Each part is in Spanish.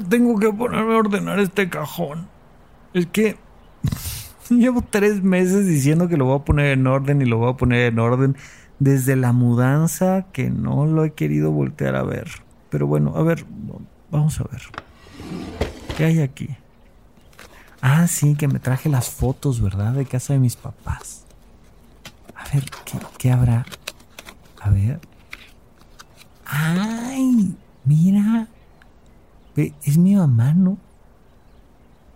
tengo que ponerme a ordenar este cajón. Es que llevo tres meses diciendo que lo voy a poner en orden y lo voy a poner en orden desde la mudanza que no lo he querido voltear a ver. Pero bueno, a ver, vamos a ver. ¿Qué hay aquí? Ah, sí, que me traje las fotos, ¿verdad? De casa de mis papás. A ver, ¿qué, qué habrá? A ver. ¡Ay! Mira. Es mi mamá, ¿no?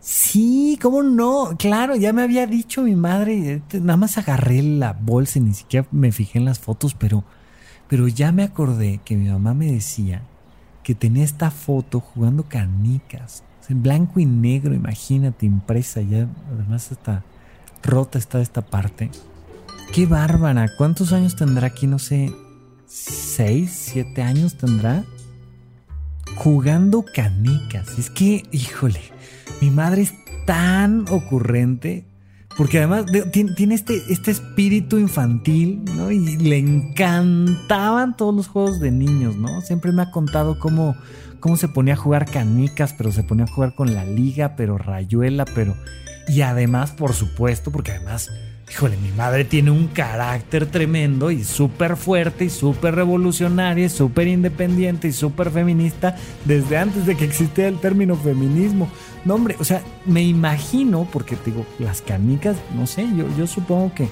Sí, ¿cómo no? Claro, ya me había dicho mi madre. Este, nada más agarré la bolsa y ni siquiera me fijé en las fotos, pero, pero ya me acordé que mi mamá me decía que tenía esta foto jugando canicas. En blanco y negro, imagínate, impresa. Ya, además, está rota está esta parte. Qué bárbara. ¿Cuántos años tendrá aquí? No sé. ¿Seis? ¿Siete años tendrá? Jugando canicas. Es que, híjole mi madre es tan ocurrente. Porque además tiene este, este espíritu infantil, ¿no? Y le encantaban todos los juegos de niños, ¿no? Siempre me ha contado cómo, cómo se ponía a jugar canicas, pero se ponía a jugar con la liga, pero rayuela, pero... Y además, por supuesto, porque además Híjole, mi madre tiene un carácter tremendo y súper fuerte y súper revolucionaria y súper independiente y súper feminista desde antes de que existiera el término feminismo. No, hombre, o sea, me imagino, porque te digo, las canicas, no sé, yo, yo supongo que,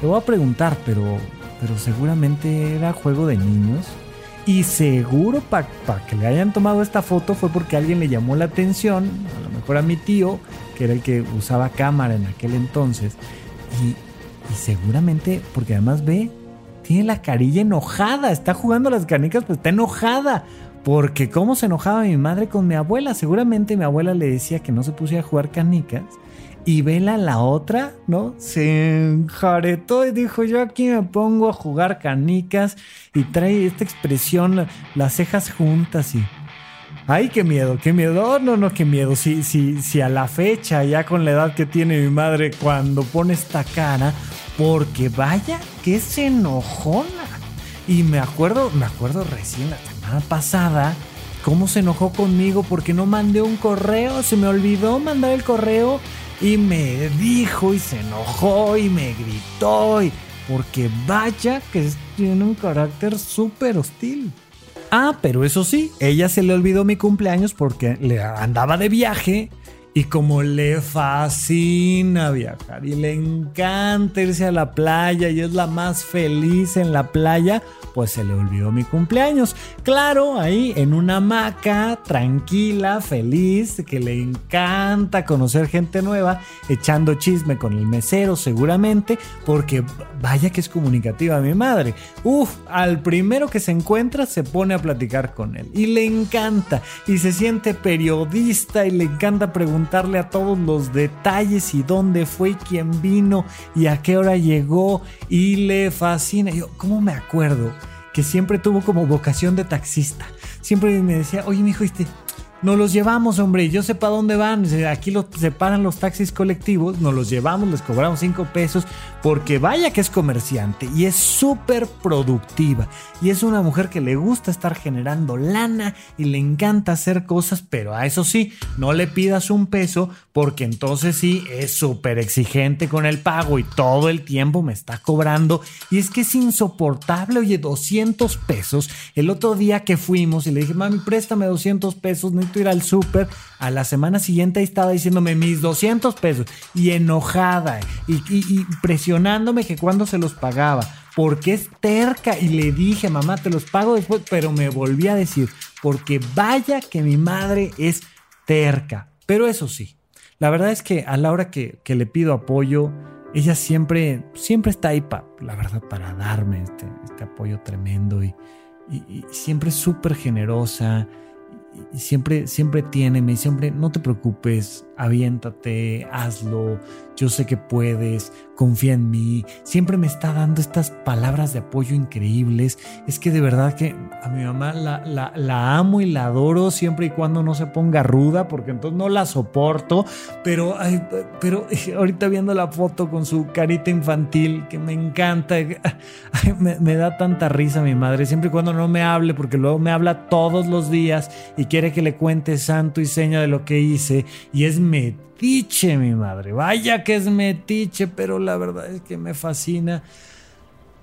te voy a preguntar, pero, pero seguramente era juego de niños. Y seguro para que le hayan tomado esta foto fue porque alguien le llamó la atención, a lo mejor a mi tío, que era el que usaba cámara en aquel entonces y, seguramente, porque además ve, tiene la carilla enojada, está jugando las canicas, pues está enojada. Porque cómo se enojaba mi madre con mi abuela. Seguramente mi abuela le decía que no se pusiera a jugar canicas. Y Vela, la otra, ¿no? Se enjaretó y dijo, yo aquí me pongo a jugar canicas. Y trae esta expresión, las cejas juntas y Ay, qué miedo, qué miedo. no, no, qué miedo. Si, si, si a la fecha, ya con la edad que tiene mi madre, cuando pone esta cara, porque vaya que se enojona. Y me acuerdo, me acuerdo recién la semana pasada, cómo se enojó conmigo porque no mandé un correo, se me olvidó mandar el correo y me dijo y se enojó y me gritó y porque vaya que tiene un carácter súper hostil. Ah, pero eso sí, ella se le olvidó mi cumpleaños porque le andaba de viaje y como le fascina viajar y le encanta irse a la playa y es la más feliz en la playa, pues se le olvidó mi cumpleaños. Claro, ahí en una hamaca, tranquila, feliz, que le encanta conocer gente nueva, echando chisme con el mesero seguramente, porque vaya que es comunicativa mi madre. Uf, al primero que se encuentra se pone a platicar con él y le encanta y se siente periodista y le encanta preguntarle a todos los detalles y dónde fue quién vino y a qué hora llegó y le fascina. Yo, ¿cómo me acuerdo? que siempre tuvo como vocación de taxista. Siempre me decía, oye, mi hijo, este, nos los llevamos, hombre, yo sé para dónde van. Aquí los separan los taxis colectivos, nos los llevamos, les cobramos 5 pesos, porque vaya que es comerciante y es súper productiva. Y es una mujer que le gusta estar generando lana y le encanta hacer cosas, pero a eso sí, no le pidas un peso, porque entonces sí es súper exigente con el pago y todo el tiempo me está cobrando. Y es que es insoportable, oye, 200 pesos. El otro día que fuimos y le dije, mami, préstame 200 pesos, ir al súper, a la semana siguiente estaba diciéndome mis 200 pesos y enojada y, presionándome que cuando se los pagaba, porque es terca y le dije, mamá, te los pago después, pero me volví a decir, porque vaya que mi madre es terca. Pero eso sí, la verdad es que a la hora que, le pido apoyo, ella siempre, siempre está ahí, para la verdad, para darme este, este apoyo tremendo y, y siempre súper generosa y siempre, siempre tiene, me dice, hombre, no te preocupes, aviéntate, hazlo, yo sé que puedes, confía en mí. Siempre me está dando estas palabras de apoyo increíbles. Es que de verdad que a mi mamá la, la, amo y la adoro siempre y cuando no se ponga ruda, porque entonces no la soporto. Pero, pero ahorita viendo la foto con su carita infantil, que me encanta, me, me da tanta risa mi madre, siempre y cuando no me hable, porque luego me habla todos los días y quiere que le cuente santo y seña de lo que hice. Y es metiche, mi madre. Vaya que es metiche, pero la verdad es que me fascina.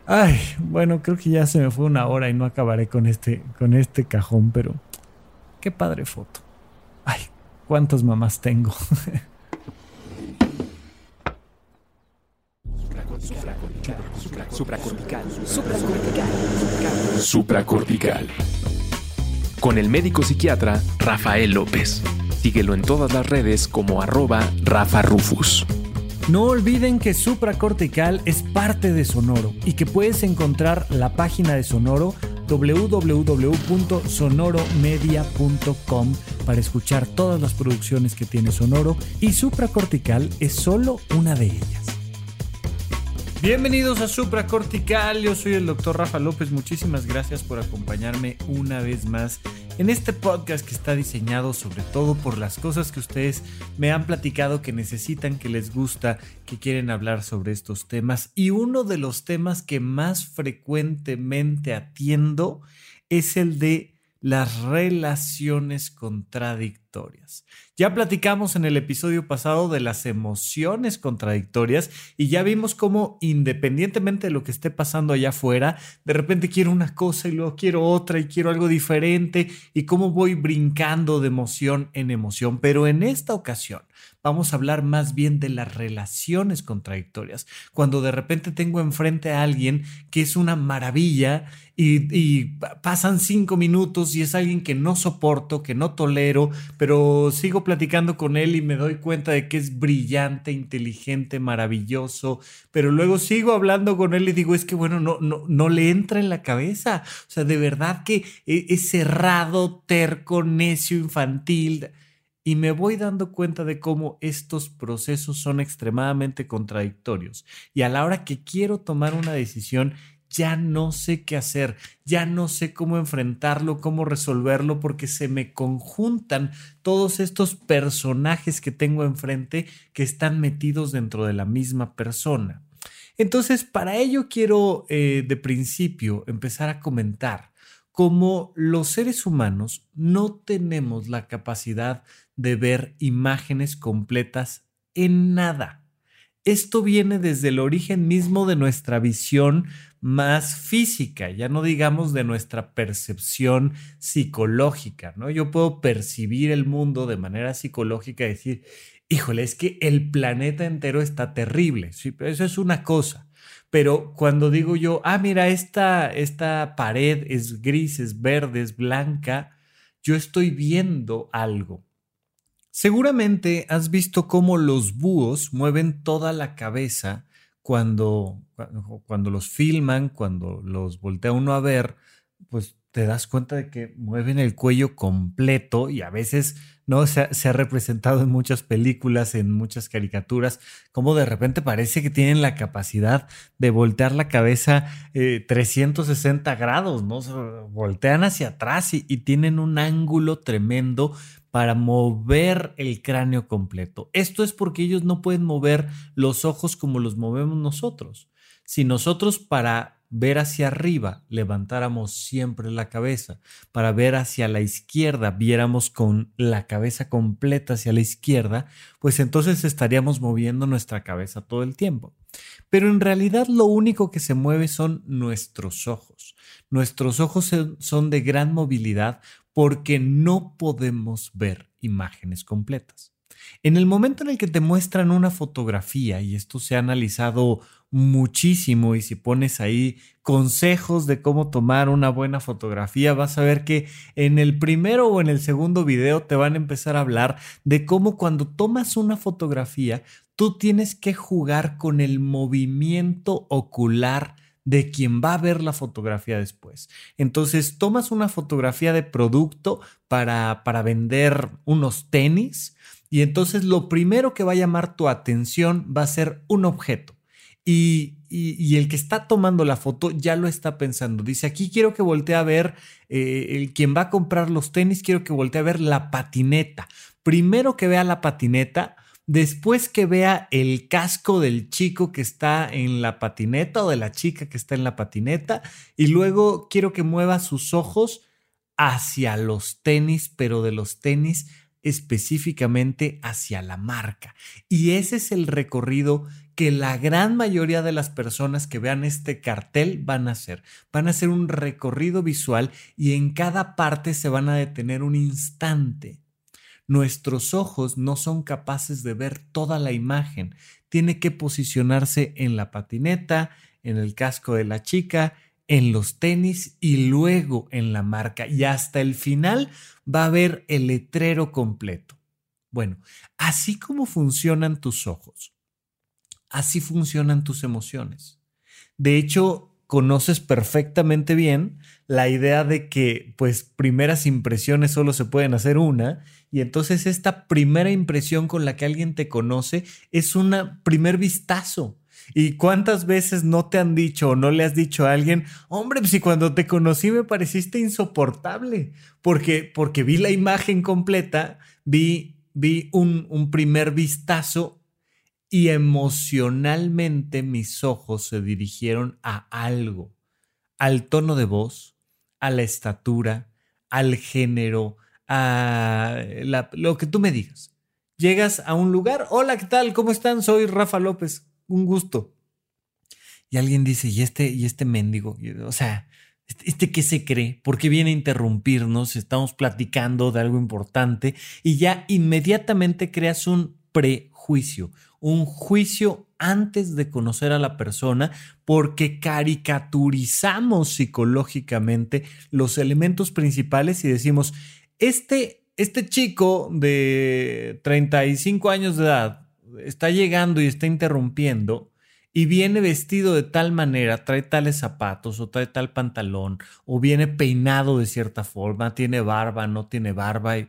Ay, bueno, creo que ya se me fue una hora y no acabaré con este, con este cajón, pero qué padre foto. Ay, cuántas mamás tengo. Supracortical. Supracortical. Supracortical. Con el médico psiquiatra Rafael López. Síguelo en todas las redes como arroba Rafa Rufus. No olviden que Supracortical es parte de Sonoro y que puedes encontrar la página de Sonoro www.sonoromedia.com para escuchar todas las producciones que tiene Sonoro y Supracortical es solo una de ellas. Bienvenidos a Supra Cortical, yo soy el doctor Rafa López, muchísimas gracias por acompañarme una vez más en este podcast que está diseñado sobre todo por las cosas que ustedes me han platicado que necesitan, que les gusta, que quieren hablar sobre estos temas. Y uno de los temas que más frecuentemente atiendo es el de las relaciones contradictorias. Ya platicamos en el episodio pasado de las emociones contradictorias y ya vimos cómo independientemente de lo que esté pasando allá afuera, de repente quiero una cosa y luego quiero otra y quiero algo diferente y cómo voy brincando de emoción en emoción. Pero en esta ocasión vamos a hablar más bien de las relaciones contradictorias. Cuando de repente tengo enfrente a alguien que es una maravilla y, pasan cinco minutos y es alguien que no soporto, que no tolero, pero sigo platicando con él y me doy cuenta de que es brillante, inteligente, maravilloso, pero luego sigo hablando con él y digo, es que bueno, no, no, no le entra en la cabeza. O sea, de verdad que e, es cerrado, terco, necio, infantil y me voy dando cuenta de cómo estos procesos son extremadamente contradictorios. Y a la hora que quiero tomar una decisión, ya no sé qué hacer, ya no sé cómo enfrentarlo, cómo resolverlo, porque se me conjuntan todos estos personajes que tengo enfrente que están metidos dentro de la misma persona. Entonces, para ello quiero eh, de principio empezar a comentar cómo los seres humanos no tenemos la capacidad de ver imágenes completas en nada. Esto viene desde el origen mismo de nuestra visión más física, ya no digamos de nuestra percepción psicológica, ¿no? Yo puedo percibir el mundo de manera psicológica y decir, híjole, es que el planeta entero está terrible, sí, eso es una cosa. Pero cuando digo yo, ah, mira, esta, esta pared es gris, es verde, es blanca, yo estoy viendo algo. Seguramente has visto cómo los búhos mueven toda la cabeza cuando, cuando los filman, cuando los voltea uno a ver, pues te das cuenta de que mueven el cuello completo y a veces no se ha, representado en muchas películas, en muchas caricaturas, como de repente parece que tienen la capacidad de voltear la cabeza 360 eh, grados, ¿no? voltean hacia atrás y tienen un ángulo tremendo para mover el cráneo completo. Esto es porque ellos no pueden mover los ojos como los movemos nosotros. Si nosotros para ver hacia arriba, levantáramos siempre la cabeza, para ver hacia la izquierda, viéramos con la cabeza completa hacia la izquierda, pues entonces estaríamos moviendo nuestra cabeza todo el tiempo. Pero en realidad lo único que se mueve son nuestros ojos. Nuestros ojos son de gran movilidad porque no podemos ver imágenes completas. En el momento en el que te muestran una fotografía, y esto se ha analizado muchísimo y si pones ahí consejos de cómo tomar una buena fotografía, vas a ver que en el primero o en el segundo video te van a empezar a hablar de cómo cuando tomas una fotografía, tú tienes que jugar con el movimiento ocular de quien va a ver la fotografía después. Entonces, tomas una fotografía de producto para, para vender unos tenis Y entonces lo primero que va a llamar tu atención va a ser un objeto. Y, el que está tomando la foto ya lo está pensando. Dice, aquí quiero que voltee a ver, eh, el, quien va a comprar los tenis, quiero que voltee a ver la patineta. Primero que vea la patineta, después que vea el casco del chico que está en la patineta o de la chica que está en la patineta, y luego quiero que mueva sus ojos hacia los tenis, pero de los tenis específicamente hacia la marca. Y ese es el recorrido que la gran mayoría de las personas que vean este cartel van a hacer. Van a hacer un recorrido visual y en cada parte se van a detener un instante. Nuestros ojos no son capaces de ver toda la imagen. Tiene que posicionarse en la patineta, en el casco de la chica, en los tenis y luego en la marca. Y hasta el final va a ver el letrero completo. Bueno, así como funcionan tus ojos, así funcionan tus emociones. De hecho, conoces perfectamente bien la idea de que pues primeras impresiones solo se pueden hacer una y entonces esta primera impresión con la que alguien te conoce es un primer vistazo. ¿Y cuántas veces no te han dicho o no le has dicho a alguien, hombre, pues si cuando te conocí me pareciste insoportable? Porque, porque vi la imagen completa, vi, vi un, un primer vistazo y emocionalmente mis ojos se dirigieron a algo, al tono de voz, a la estatura, al género, a lo que tú me digas. Llegas a un lugar, hola, ¿qué tal? ¿Cómo están? Soy Rafa López un gusto. Y alguien dice, ¿y este, y este mendigo? O sea, ¿este, ¿este qué se cree? ¿Por qué viene a interrumpirnos? Estamos platicando de algo importante y ya inmediatamente creas un prejuicio, un juicio antes de conocer a la persona porque caricaturizamos psicológicamente los elementos principales y decimos, este, este chico de 35 años de edad está llegando y está interrumpiendo y viene vestido de tal manera, trae tales zapatos o trae tal pantalón o viene peinado de cierta forma, tiene barba, no tiene barba y,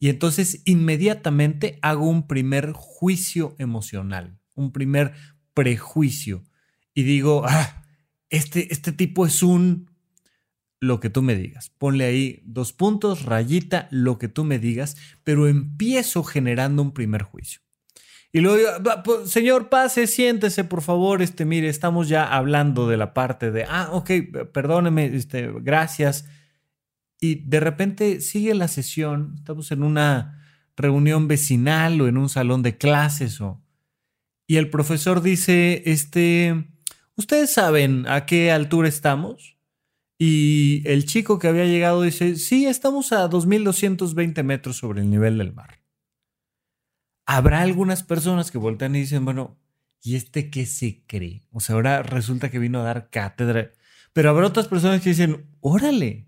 entonces inmediatamente hago un primer juicio emocional, un primer prejuicio y digo, ah, este, este tipo es un lo que tú me digas. Ponle ahí dos puntos, rayita, lo que tú me digas, pero empiezo generando un primer juicio. Y luego, pues, señor, pase, siéntese, por favor. Este, mire, estamos ya hablando de la parte de, ah, ok, perdóneme, este, gracias. Y de repente sigue la sesión, estamos en una reunión vecinal o en un salón de clases o... Y el profesor dice, este, ¿ustedes saben a qué altura estamos? Y el chico que había llegado dice, sí, estamos a 2.220 metros sobre el nivel del mar habrá algunas personas que voltean y dicen, bueno, ¿y este qué se cree? O sea, ahora resulta que vino a dar cátedra. Pero habrá otras personas que dicen, órale.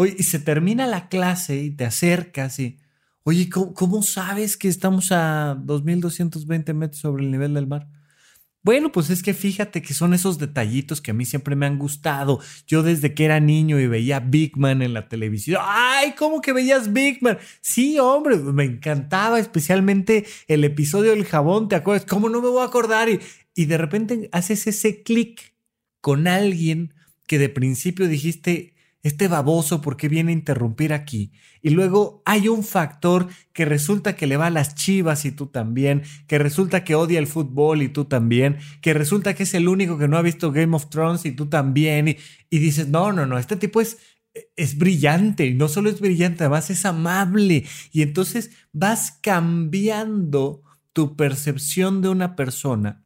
Oye, y se termina la clase y te acercas y, oye, ¿cómo, cómo sabes que estamos a 2.220 metros sobre el nivel del mar? Bueno, pues es que fíjate que son esos detallitos que a mí siempre me han gustado. Yo desde que era niño y veía Big Man en la televisión. ¡Ay! ¿Cómo que veías Big Man? Sí, hombre, me encantaba especialmente el episodio del jabón, ¿te acuerdas? ¿Cómo no me voy a acordar? Y, y de repente haces ese clic con alguien que de principio dijiste, este baboso, ¿por qué viene a interrumpir aquí? Y luego hay un factor que resulta que le va a las chivas y tú también, que resulta que odia el fútbol y tú también, que resulta que es el único que no ha visto Game of Thrones y tú también, y, y dices, no, no, no, este tipo es, es brillante, y no solo es brillante, además es amable, y entonces vas cambiando tu percepción de una persona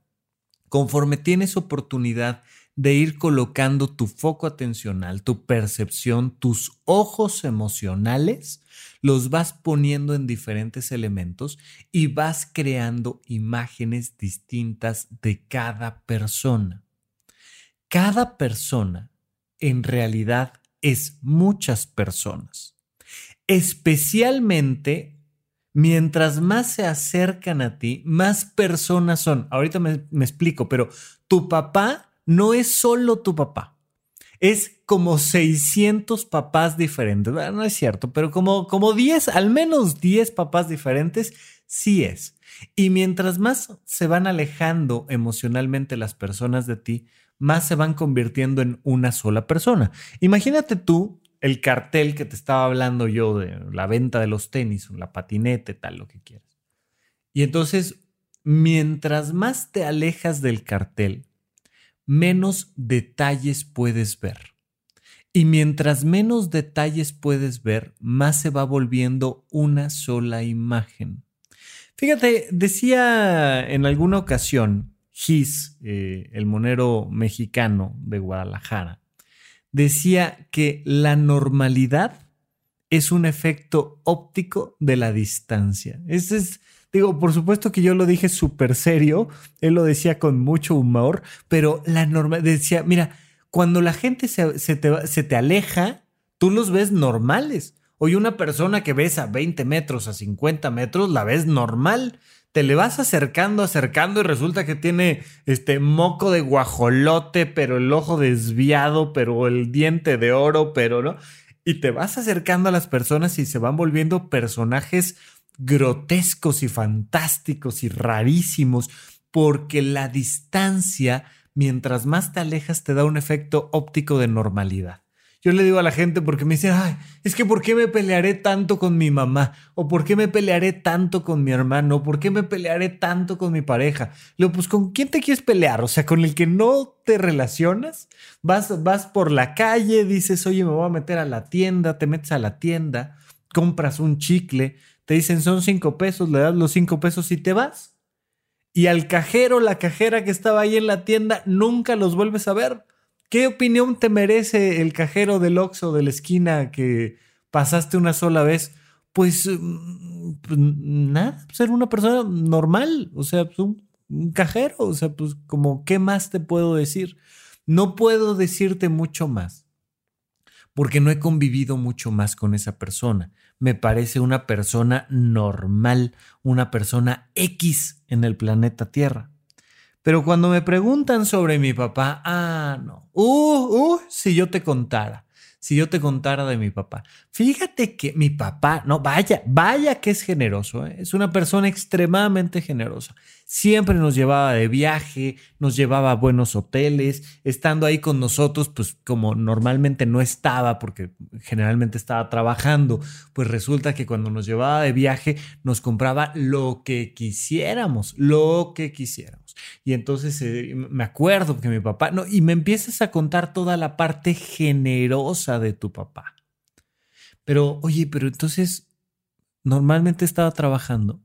conforme tienes oportunidad de ir colocando tu foco atencional, tu percepción, tus ojos emocionales, los vas poniendo en diferentes elementos y vas creando imágenes distintas de cada persona. Cada persona en realidad es muchas personas, especialmente mientras más se acercan a ti, más personas son. Ahorita me, explico, pero tu papá no es solo tu papá. Es como 600 papás diferentes. no es cierto, pero como, como 10, al menos 10 papás diferentes Sí es. Y mientras más se van alejando emocionalmente las personas de ti, más se van convirtiendo en una sola persona. Imagínate tú el cartel que te estaba hablando yo de la venta de los tenis, la patinete, tal, lo que quieras. Y entonces, mientras más te alejas del cartel, menos detalles puedes ver. Y mientras menos detalles puedes ver, más se va volviendo una sola imagen. Fíjate, decía en alguna ocasión Gis, eh, el monero mexicano de Guadalajara, decía que la normalidad es un efecto óptico de la distancia. Ese es, digo, por supuesto que yo lo dije súper serio, él lo decía con mucho humor, pero la norma decía, mira, cuando la gente se, te, se te aleja, tú los ves normales. Hoy una persona que ves a 20 metros, a 50 metros, la ves normal. Te le vas acercando, acercando y resulta que tiene este moco de guajolote, pero el ojo desviado, pero el diente de oro, pero no. Y te vas acercando a las personas y se van volviendo personajes grotescos y fantásticos y rarísimos, porque la distancia, mientras más te alejas, te da un efecto óptico de normalidad. Yo le digo a la gente porque me dicen, ay, es que ¿por qué me pelearé tanto con mi mamá? ¿O por qué me pelearé tanto con mi hermano? ¿O por qué me pelearé tanto con mi pareja? Le digo, pues ¿con quién te quieres pelear? O sea, con el que no te relacionas. Vas, vas por la calle, dices, oye, me voy a meter a la tienda, te metes a la tienda, compras un chicle, te dicen, son cinco pesos, le das los cinco pesos y te vas. Y al cajero, la cajera que estaba ahí en la tienda, nunca los vuelves a ver ¿Qué opinión te merece el cajero del Oxxo de la esquina que pasaste una sola vez? Pues, mm, pues nada, ser una persona normal, o sea, pues, un, un cajero, o sea, pues como, ¿qué más te puedo decir? No puedo decirte mucho más, porque no he convivido mucho más con esa persona. Me parece una persona normal, una persona X en el planeta Tierra. Pero cuando me preguntan sobre mi papá, ah, no. Uh, uh, si yo te contara, si yo te contara de mi papá. Fíjate que mi papá, no, vaya, vaya que es generoso, ¿eh? es una persona extremadamente generosa. Siempre nos llevaba de viaje, nos llevaba a buenos hoteles, estando ahí con nosotros, pues como normalmente no estaba, porque generalmente estaba trabajando, pues resulta que cuando nos llevaba de viaje nos compraba lo que quisiéramos, lo que quisiéramos. Y entonces eh, me acuerdo que mi papá, no, y me empiezas a contar toda la parte generosa de tu papá. Pero, oye, pero entonces, normalmente estaba trabajando.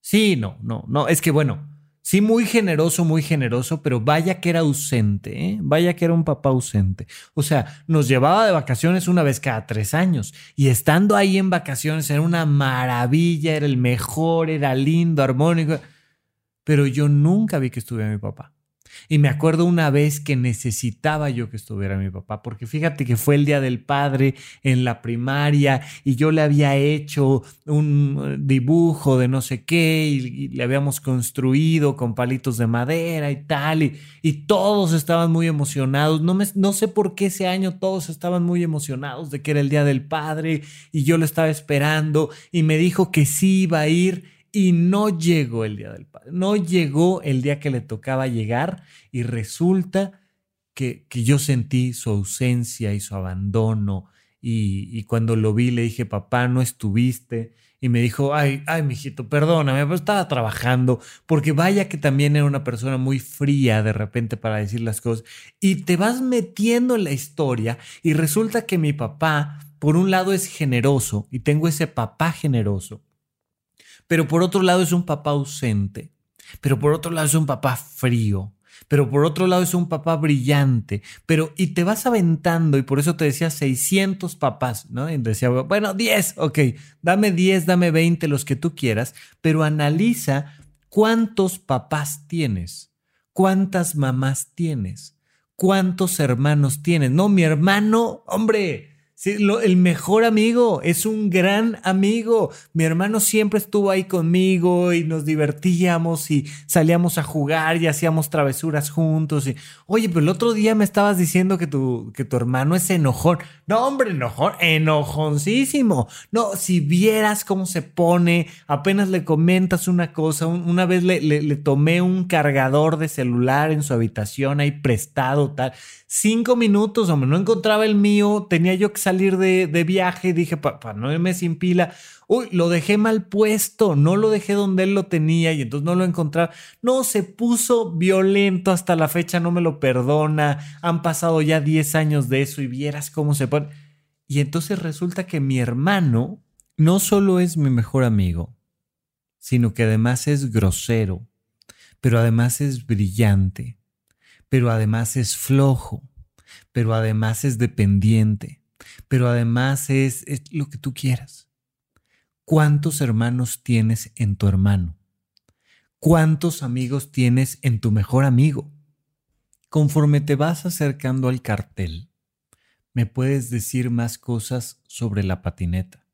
Sí, no, no, no, es que bueno, sí, muy generoso, muy generoso, pero vaya que era ausente, ¿eh? vaya que era un papá ausente. O sea, nos llevaba de vacaciones una vez cada tres años y estando ahí en vacaciones era una maravilla, era el mejor, era lindo, armónico pero yo nunca vi que estuviera mi papá. Y me acuerdo una vez que necesitaba yo que estuviera mi papá, porque fíjate que fue el Día del Padre en la primaria y yo le había hecho un dibujo de no sé qué y, le habíamos construido con palitos de madera y tal, y, todos estaban muy emocionados. No, me, no sé por qué ese año todos estaban muy emocionados de que era el Día del Padre y yo lo estaba esperando y me dijo que sí iba a ir y no llegó el día del padre, no llegó el día que le tocaba llegar y resulta que, que yo sentí su ausencia y su abandono y, cuando lo vi le dije, papá, no estuviste. Y me dijo, ay, ay, mijito, perdóname, pero estaba trabajando, porque vaya que también era una persona muy fría de repente para decir las cosas. Y te vas metiendo en la historia y resulta que mi papá, por un lado, es generoso y tengo ese papá generoso pero por otro lado es un papá ausente, pero por otro lado es un papá frío, pero por otro lado es un papá brillante, pero y te vas aventando y por eso te decía 600 papás, ¿no? Y decía, bueno, 10, ok, dame 10, dame 20, los que tú quieras, pero analiza cuántos papás tienes, cuántas mamás tienes, cuántos hermanos tienes. No, mi hermano, hombre, El mejor amigo, es un gran amigo. Mi hermano siempre estuvo ahí conmigo y nos divertíamos y salíamos a jugar y hacíamos travesuras juntos. Y, Oye, pero el otro día me estabas diciendo que tu, que tu hermano es enojón. No, hombre, enojón, enojoncísimo. No, si vieras cómo se pone, apenas le comentas una cosa. una vez le, le tomé un cargador de celular en su habitación ahí prestado, tal. Cinco minutos, hombre, no encontraba el mío, tenía yo que salir de, viaje, dije, para no irme sin pila, uy, lo dejé mal puesto, no lo dejé donde él lo tenía y entonces no lo encontraba. No, se puso violento hasta la fecha, no me lo perdona, han pasado ya 10 años de eso y vieras cómo se pone. Y entonces resulta que mi hermano no solo es mi mejor amigo, sino que además es grosero, pero además es brillante pero además es flojo, pero además es dependiente, pero además es, lo que tú quieras. ¿Cuántos hermanos tienes en tu hermano? ¿Cuántos amigos tienes en tu mejor amigo? Conforme te vas acercando al cartel, me puedes decir más cosas sobre la patineta,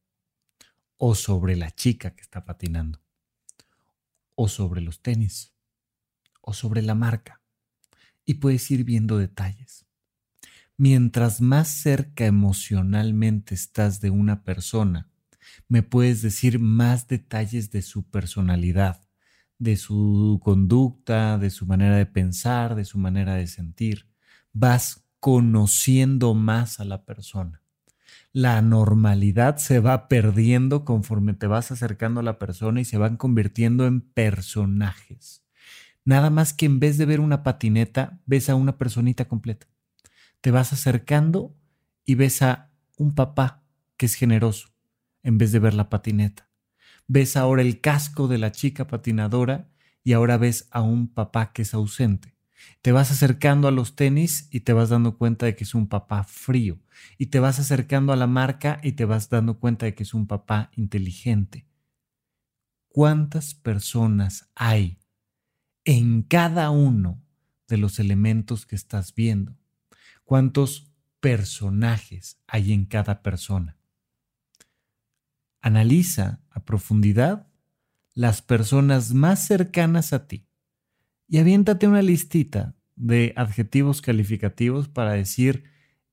o sobre la chica que está patinando, o sobre los tenis, o sobre la marca y puedes ir viendo detalles. Mientras más cerca emocionalmente estás de una persona, me puedes decir más detalles de su personalidad, de su conducta, de su manera de pensar, de su manera de sentir. Vas conociendo más a la persona. La normalidad se va perdiendo conforme te vas acercando a la persona y se van convirtiendo en personajes. Nada más que en vez de ver una patineta, ves a una personita completa. Te vas acercando y ves a un papá que es generoso, en vez de ver la patineta. Ves ahora el casco de la chica patinadora y ahora ves a un papá que es ausente. Te vas acercando a los tenis y te vas dando cuenta de que es un papá frío. Y te vas acercando a la marca y te vas dando cuenta de que es un papá inteligente. ¿Cuántas personas hay en cada uno de los elementos que estás viendo. ¿Cuántos personajes hay en cada persona? Analiza a profundidad las personas más cercanas a ti y aviéntate una listita de adjetivos calificativos para decir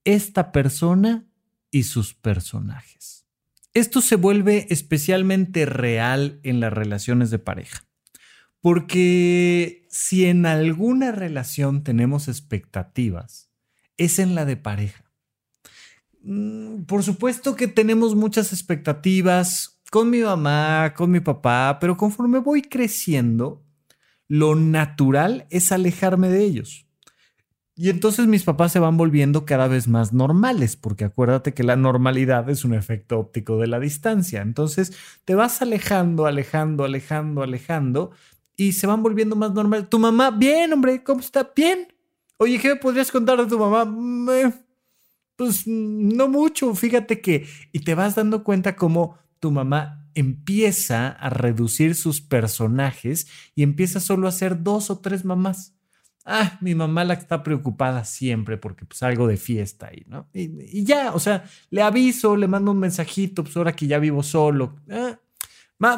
esta persona y sus personajes. Esto se vuelve especialmente real en las relaciones de pareja. Porque si en alguna relación tenemos expectativas, es en la de pareja. Mm, por supuesto que tenemos muchas expectativas con mi mamá, con mi papá, pero conforme voy creciendo, lo natural es alejarme de ellos. Y entonces mis papás se van volviendo cada vez más normales, porque acuérdate que la normalidad es un efecto óptico de la distancia. Entonces te vas alejando, alejando, alejando, alejando, y se van volviendo más normales. Tu mamá, bien, hombre, ¿cómo está? Bien. Oye, ¿qué me podrías contar de tu mamá? Pues no mucho, fíjate que... Y te vas dando cuenta cómo tu mamá empieza a reducir sus personajes y empieza solo a ser dos o tres mamás. Ah, mi mamá la está preocupada siempre porque pues algo de fiesta ahí, ¿no? Y, ya, o sea, le aviso, le mando un mensajito, pues ahora que ya vivo solo. Ah,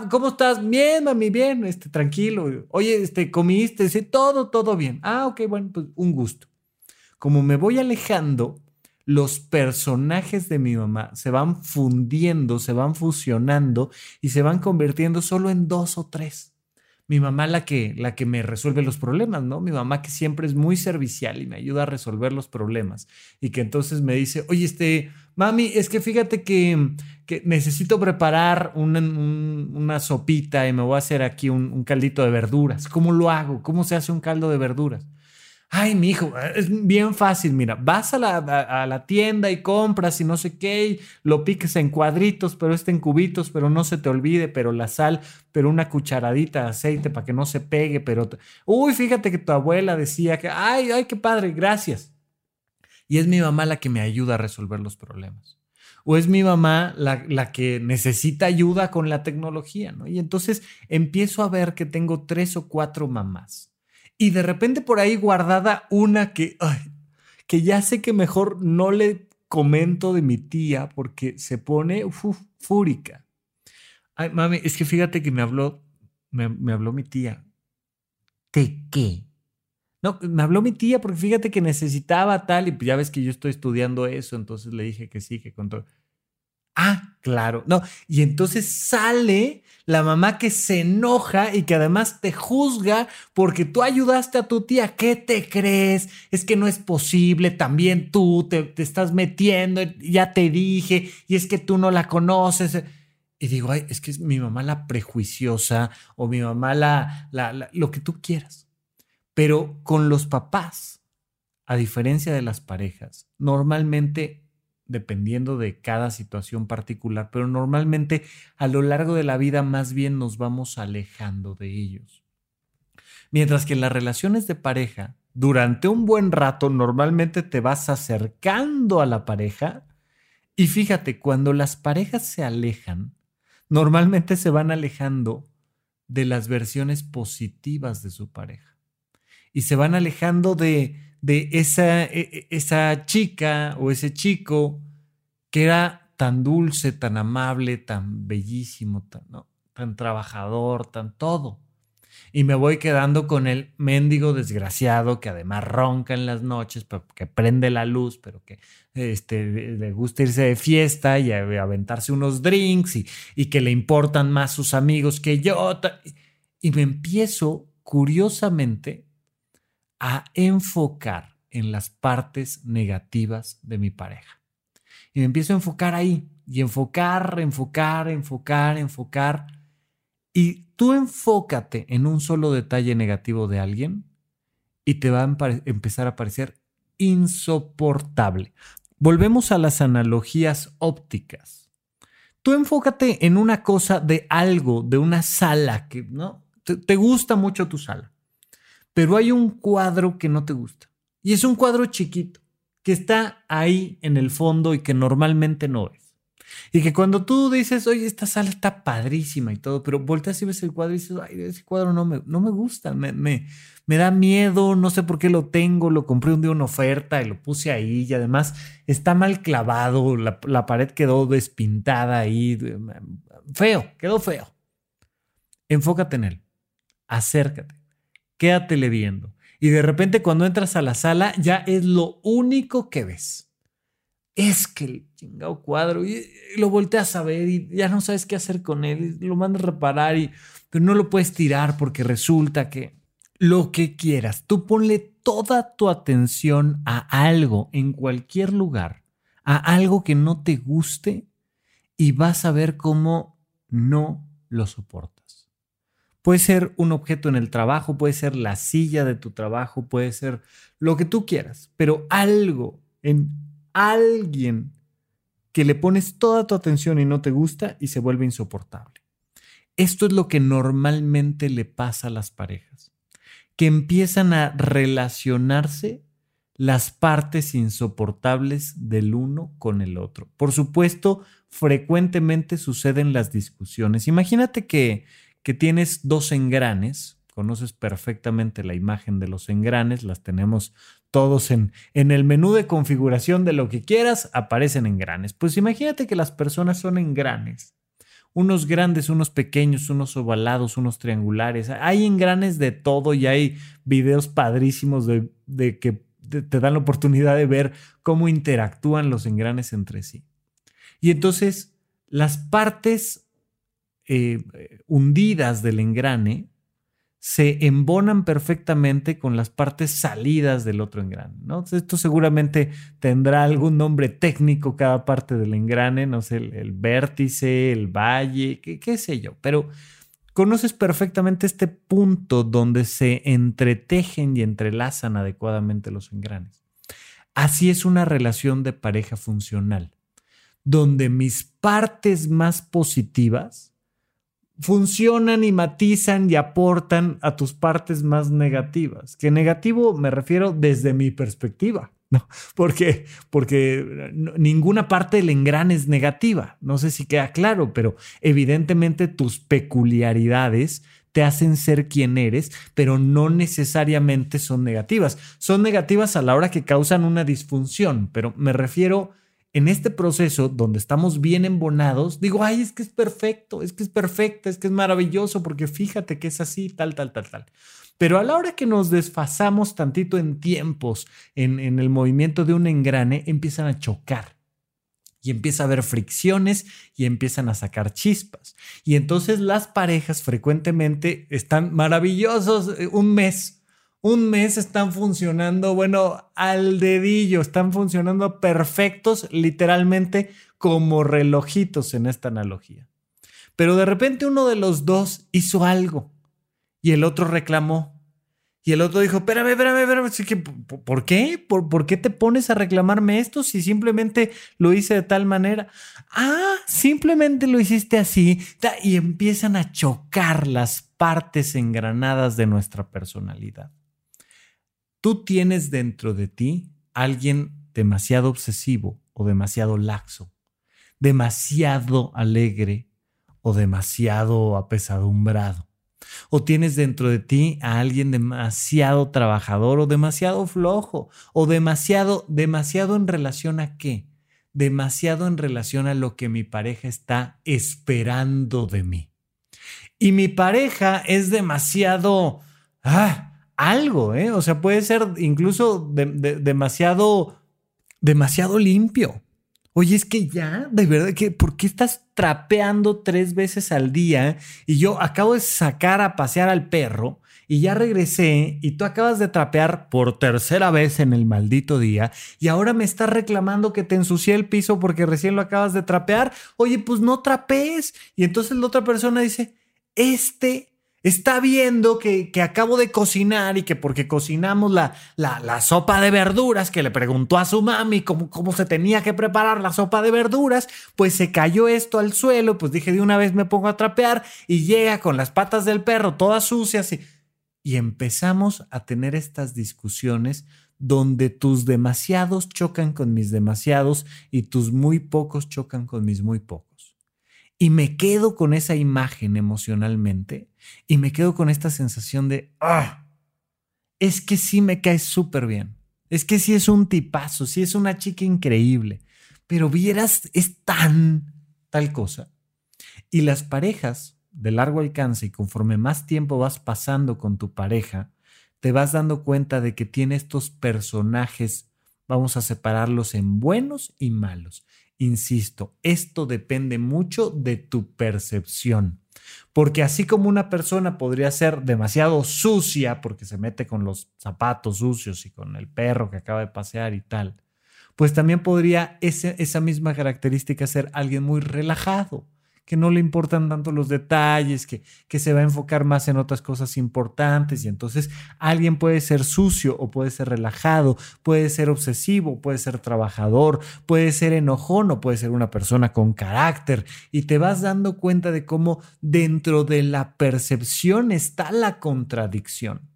¿cómo estás? Bien, mami, bien, este, tranquilo. Oye, este, comiste, todo, todo bien. Ah, ok, bueno, pues un gusto. Como me voy alejando, los personajes de mi mamá se van fundiendo, se van fusionando y se van convirtiendo solo en dos o tres. Mi mamá la que, la que me resuelve los problemas, ¿no? Mi mamá que siempre es muy servicial y me ayuda a resolver los problemas y que entonces me dice, oye, este, mami, es que fíjate que, necesito preparar una, sopita y me voy a hacer aquí un, caldito de verduras. ¿Cómo lo hago? ¿Cómo se hace un caldo de verduras? Ay, mi hijo, es bien fácil. Mira, vas a la, tienda y compras y no sé qué, lo piques en cuadritos, pero este en cubitos, pero no se te olvide, pero la sal, pero una cucharadita de aceite para que no se pegue, pero. Uy, fíjate que tu abuela decía que, ay, ay, qué padre, gracias y es mi mamá la que me ayuda a resolver los problemas. O es mi mamá la, que necesita ayuda con la tecnología, ¿no? Y entonces empiezo a ver que tengo tres o cuatro mamás. Y de repente por ahí guardada una que, que ya sé que mejor no le comento de mi tía porque se pone fúrica. Ay, mami, es que fíjate que me habló, me, me habló mi tía. ¿De qué? No, me habló mi tía porque fíjate que necesitaba tal y ya ves que yo estoy estudiando eso, entonces le dije que sí, que con todo. Ah, claro. No, y entonces sale la mamá que se enoja y que además te juzga porque tú ayudaste a tu tía. ¿Qué te crees? Es que no es posible. También tú te, estás metiendo. Ya te dije. Y es que tú no la conoces. Y digo, es que es mi mamá la prejuiciosa o mi mamá la, la lo que tú quieras. Pero con los papás, a diferencia de las parejas, normalmente dependiendo de cada situación particular, pero normalmente a lo largo de la vida más bien nos vamos alejando de ellos. Mientras que en las relaciones de pareja, durante un buen rato normalmente te vas acercando a la pareja y fíjate, cuando las parejas se alejan, normalmente se van alejando de las versiones positivas de su pareja y se van alejando de de esa, e, e, esa chica o ese chico que era tan dulce, tan amable, tan bellísimo, tan, trabajador, tan todo. Y me voy quedando con el mendigo desgraciado que además ronca en las noches, pero que prende la luz, pero que este, le gusta irse de fiesta y aventarse unos drinks y, y que le importan más sus amigos que yo. Y me empiezo, curiosamente, a enfocar en las partes negativas de mi pareja. Y empiezo a enfocar ahí, y enfocar, enfocar, enfocar, enfocar. Y tú enfócate en un solo detalle negativo de alguien y te va a empezar a parecer insoportable. Volvemos a las analogías ópticas. Tú enfócate en una cosa de algo, de una sala que no te gusta mucho tu sala pero hay un cuadro que no te gusta. Y es un cuadro chiquito, que está ahí en el fondo y que normalmente no ves. Y que cuando tú dices, oye, esta sala está padrísima y todo, pero volteas y ves el cuadro y dices, ay, ese cuadro no me, no me gusta, me, me, da miedo, no sé por qué lo tengo, lo compré un día en oferta y lo puse ahí y además está mal clavado, la, la pared quedó despintada ahí, feo, quedó feo. Enfócate en él, acércate quédatele viendo. Y de repente cuando entras a la sala ya es lo único que ves. Es que el chingado cuadro y lo volteas a ver y ya no sabes qué hacer con él, y lo mandas a reparar y pero no lo puedes tirar porque resulta que lo que quieras, tú ponle toda tu atención a algo en cualquier lugar, a algo que no te guste y vas a ver cómo no lo soportas. Puede ser un objeto en el trabajo, puede ser la silla de tu trabajo, puede ser lo que tú quieras, pero algo en alguien que le pones toda tu atención y no te gusta y se vuelve insoportable. Esto es lo que normalmente le pasa a las parejas, que empiezan a relacionarse las partes insoportables del uno con el otro. Por supuesto, frecuentemente suceden las discusiones. Imagínate que que tienes dos engranes, conoces perfectamente la imagen de los engranes, las tenemos todos en, en el menú de configuración de lo que quieras, aparecen engranes. Pues imagínate que las personas son engranes, unos grandes, unos pequeños, unos ovalados, unos triangulares, hay engranes de todo y hay videos padrísimos de, de que te dan la oportunidad de ver cómo interactúan los engranes entre sí. Y entonces las partes eh, hundidas del engrane se embonan perfectamente con las partes salidas del otro engrane. ¿no? Esto seguramente tendrá algún nombre técnico cada parte del engrane, no sé, el, vértice, el valle, qué, qué sé yo, pero conoces perfectamente este punto donde se entretejen y entrelazan adecuadamente los engranes. Así es una relación de pareja funcional, donde mis partes más positivas funcionan y matizan y aportan a tus partes más negativas. Que negativo me refiero desde mi perspectiva, ¿no? Porque, porque ninguna parte del engrane es negativa. No sé si queda claro, pero evidentemente tus peculiaridades te hacen ser quien eres, pero no necesariamente son negativas. Son negativas a la hora que causan una disfunción, pero me refiero en este proceso donde estamos bien embonados, digo, ay, es que es perfecto, es que es perfecta, es que es maravilloso, porque fíjate que es así, tal, tal, tal, tal. Pero a la hora que nos desfasamos tantito en tiempos, en, el movimiento de un engrane, empiezan a chocar y empieza a haber fricciones y empiezan a sacar chispas. Y entonces las parejas frecuentemente están maravillosos eh, un mes un mes están funcionando, bueno, al dedillo, están funcionando perfectos, literalmente como relojitos en esta analogía. Pero de repente uno de los dos hizo algo y el otro reclamó. Y el otro dijo, espérame, espérame, espérame. ¿Por qué? ¿Por, ¿Por qué te pones a reclamarme esto si simplemente lo hice de tal manera? Ah, simplemente lo hiciste así. Y empiezan a chocar las partes engranadas de nuestra personalidad. Tú tienes dentro de ti alguien demasiado obsesivo o demasiado laxo, demasiado alegre o demasiado apesadumbrado. O tienes dentro de ti a alguien demasiado trabajador o demasiado flojo o demasiado, demasiado en relación a qué? Demasiado en relación a lo que mi pareja está esperando de mí. Y mi pareja es demasiado, ah, algo, ¿eh? O sea, puede ser incluso demasiado, demasiado limpio. Oye, es que ya, de verdad, que ¿por qué estás trapeando tres veces al día? Y yo acabo de sacar a pasear al perro y ya regresé y tú acabas de trapear por tercera vez en el maldito día y ahora me estás reclamando que te ensucié el piso porque recién lo acabas de trapear. Oye, pues no trapees. Y entonces la otra persona dice, este está viendo que, acabo de cocinar y que porque cocinamos la, la, sopa de verduras, que le preguntó a su mami cómo, cómo se tenía que preparar la sopa de verduras, pues se cayó esto al suelo, pues dije de una vez me pongo a trapear y llega con las patas del perro todas sucias y, y empezamos a tener estas discusiones donde tus demasiados chocan con mis demasiados y tus muy pocos chocan con mis muy pocos y me quedo con esa imagen emocionalmente y me quedo con esta sensación de, ah, es que sí me cae súper bien, es que sí es un tipazo, sí es una chica increíble, pero vieras, es tan tal cosa. Y las parejas de largo alcance y conforme más tiempo vas pasando con tu pareja, te vas dando cuenta de que tiene estos personajes, vamos a separarlos en buenos y malos. Insisto, esto depende mucho de tu percepción. Porque así como una persona podría ser demasiado sucia porque se mete con los zapatos sucios y con el perro que acaba de pasear y tal, pues también podría esa misma característica ser alguien muy relajado, que no le importan tanto los detalles, que, que se va a enfocar más en otras cosas importantes y entonces alguien puede ser sucio o puede ser relajado, puede ser obsesivo, puede ser trabajador, puede ser enojón o puede ser una persona con carácter y te vas dando cuenta de cómo dentro de la percepción está la contradicción.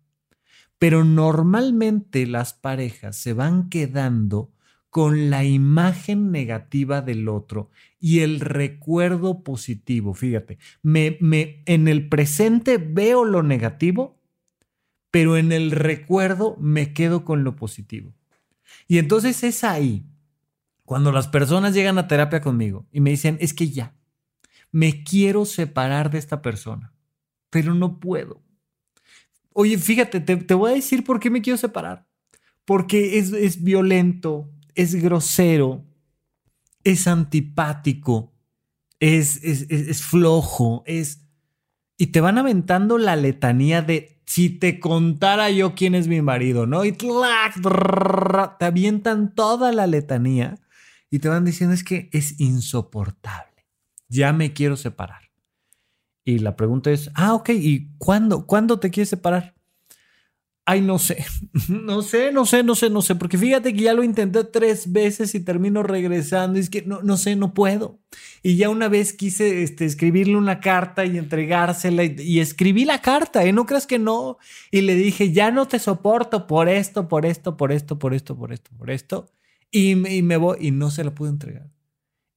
Pero normalmente las parejas se van quedando con la imagen negativa del otro y el recuerdo positivo. Fíjate, me, me, en el presente veo lo negativo, pero en el recuerdo me quedo con lo positivo. Y entonces es ahí, cuando las personas llegan a terapia conmigo y me dicen, es que ya, me quiero separar de esta persona, pero no puedo. Oye, fíjate, te, voy a decir por qué me quiero separar. Porque es, es violento, es grosero, es antipático, es, es, flojo, es... Y te van aventando la letanía de si te contara yo quién es mi marido, ¿no? Y te avientan toda la letanía y te van diciendo es que es insoportable. Ya me quiero separar. Y la pregunta es, ah, ok, ¿y cuándo? ¿Cuándo te quieres separar? Ay, no sé, no sé, no sé, no sé, no sé, porque fíjate que ya lo intenté tres veces y termino regresando y es que no, no sé, no puedo. Y ya una vez quise este, escribirle una carta y entregársela y, escribí la carta, ¿eh? No creas que no. Y le dije, ya no te soporto por esto, por esto, por esto, por esto, por esto, por esto. Y, y me voy y no se la pude entregar.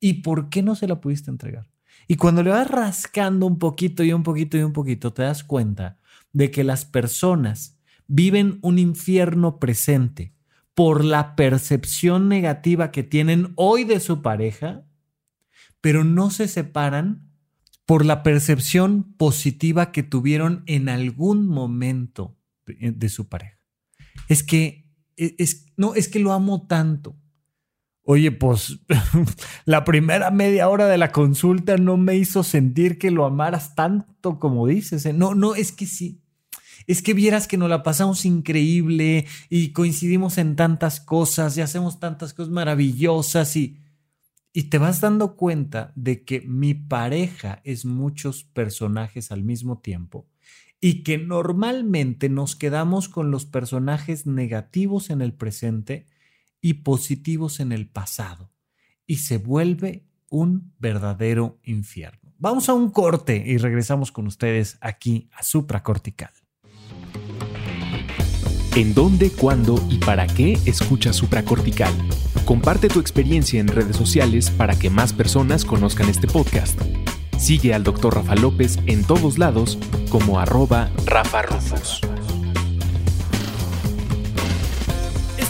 ¿Y por qué no se la pudiste entregar? Y cuando le vas rascando un poquito y un poquito y un poquito, te das cuenta de que las personas viven un infierno presente por la percepción negativa que tienen hoy de su pareja, pero no se separan por la percepción positiva que tuvieron en algún momento de, su pareja. Es que, e, es, no, es que lo amo tanto. Oye, pues la primera media hora de la consulta no me hizo sentir que lo amaras tanto como dices. ¿eh? No, no, es que sí. Es que vieras que nos la pasamos increíble y coincidimos en tantas cosas y hacemos tantas cosas maravillosas y, y te vas dando cuenta de que mi pareja es muchos personajes al mismo tiempo y que normalmente nos quedamos con los personajes negativos en el presente y positivos en el pasado y se vuelve un verdadero infierno. Vamos a un corte y regresamos con ustedes aquí a Supracortical. ¿En dónde, cuándo y para qué escucha Supracortical? Comparte tu experiencia en redes sociales para que más personas conozcan este podcast. Sigue al Dr. Rafa López en todos lados como arroba Rafa Rufus.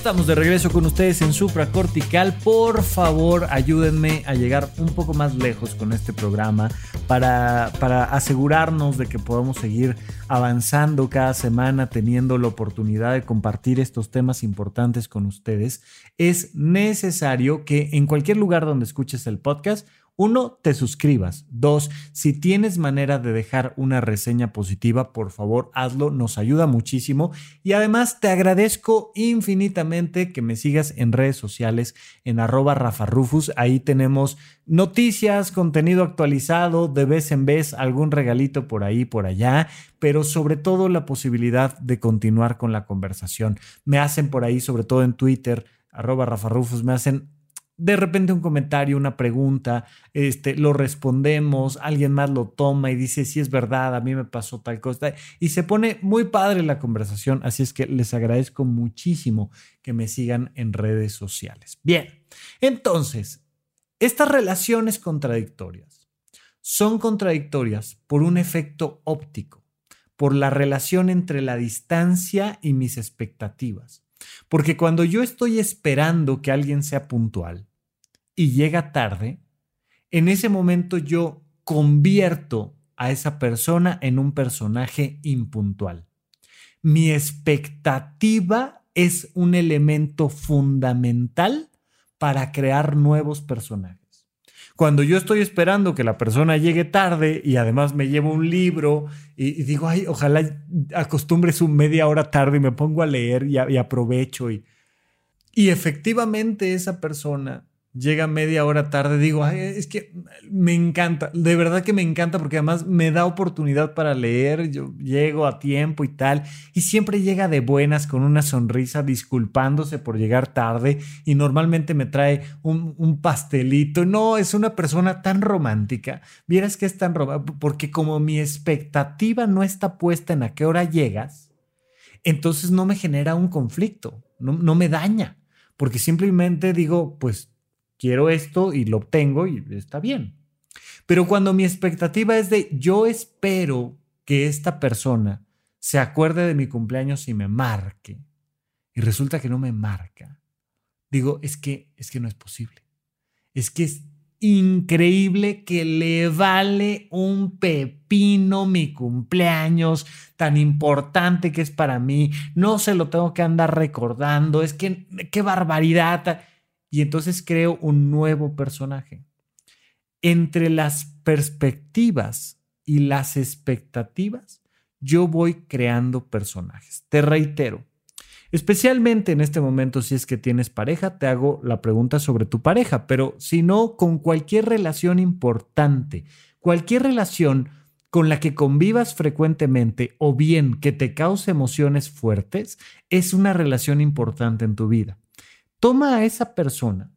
Estamos de regreso con ustedes en Supracortical. Por favor, ayúdenme a llegar un poco más lejos con este programa para, para asegurarnos de que podamos seguir avanzando cada semana, teniendo la oportunidad de compartir estos temas importantes con ustedes. Es necesario que en cualquier lugar donde escuches el podcast, uno, te suscribas. Dos, si tienes manera de dejar una reseña positiva, por favor hazlo, nos ayuda muchísimo. Y además te agradezco infinitamente que me sigas en redes sociales en arroba rafarufus. Ahí tenemos noticias, contenido actualizado, de vez en vez algún regalito por ahí, por allá, pero sobre todo la posibilidad de continuar con la conversación. Me hacen por ahí, sobre todo en Twitter, arroba rafarufus, me hacen de repente un comentario, una pregunta, este, lo respondemos, alguien más lo toma y dice, sí es verdad, a mí me pasó tal cosa, y se pone muy padre la conversación, así es que les agradezco muchísimo que me sigan en redes sociales. Bien, entonces, estas relaciones contradictorias son contradictorias por un efecto óptico, por la relación entre la distancia y mis expectativas. Porque cuando yo estoy esperando que alguien sea puntual, y llega tarde, en ese momento yo convierto a esa persona en un personaje impuntual. Mi expectativa es un elemento fundamental para crear nuevos personajes. Cuando yo estoy esperando que la persona llegue tarde y además me llevo un libro y, digo, ay, ojalá acostumbre su media hora tarde y me pongo a leer y, y aprovecho. Y, y efectivamente esa persona llega media hora tarde, digo, es que me encanta, de verdad que me encanta porque además me da oportunidad para leer, yo llego a tiempo y tal, y siempre llega de buenas con una sonrisa disculpándose por llegar tarde y normalmente me trae un, un pastelito. No, es una persona tan romántica, vieras que es tan romántica, porque como mi expectativa no está puesta en a qué hora llegas, entonces no me genera un conflicto, no, no me daña. Porque simplemente digo, pues quiero esto y lo obtengo y está bien. Pero cuando mi expectativa es de yo espero que esta persona se acuerde de mi cumpleaños y me marque, y resulta que no me marca, digo, es que es que no es posible. Es que es increíble que le vale un pepino mi cumpleaños tan importante que es para mí. No se lo tengo que andar recordando. Es que qué barbaridad y entonces creo un nuevo personaje. Entre las perspectivas y las expectativas, yo voy creando personajes. Te reitero, especialmente en este momento si es que tienes pareja, te hago la pregunta sobre tu pareja, pero si no, con cualquier relación importante, cualquier relación con la que convivas frecuentemente o bien que te cause emociones fuertes, es una relación importante en tu vida. Toma a esa persona